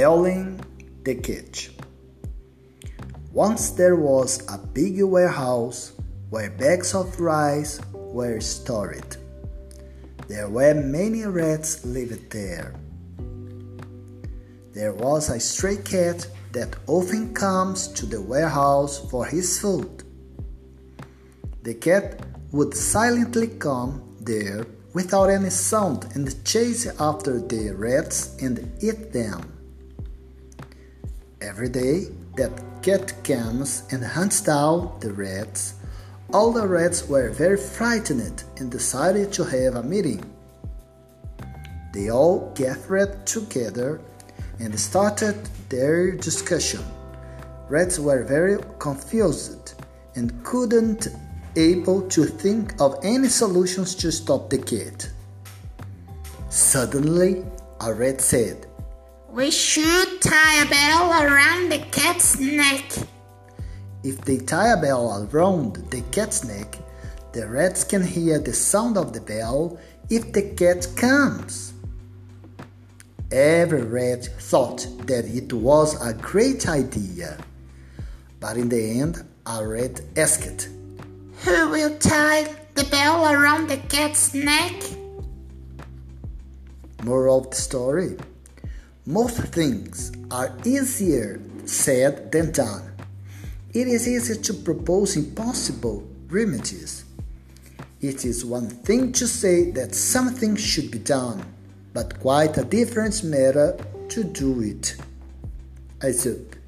Belling the Cat. Once there was a big warehouse where bags of rice were stored. There were many rats lived there. There was a stray cat that often comes to the warehouse for his food. The cat would silently come there without any sound and chase after the rats and eat them. Every day that cat comes and hunts down the rats, all the rats were very frightened and decided to have a meeting. They all gathered together and started their discussion. Rats were very confused and couldn't able to think of any solutions to stop the cat. Suddenly, a rat said, We should tie a bell around the cat's neck. If they tie a bell around the cat's neck, the rats can hear the sound of the bell if the cat comes. Every rat thought that it was a great idea. But in the end, a rat asked, Who will tie the bell around the cat's neck? Moral of the story Most things are easier said than done. It is easy to propose impossible remedies. It is one thing to say that something should be done but quite a different matter to do it. Aesop.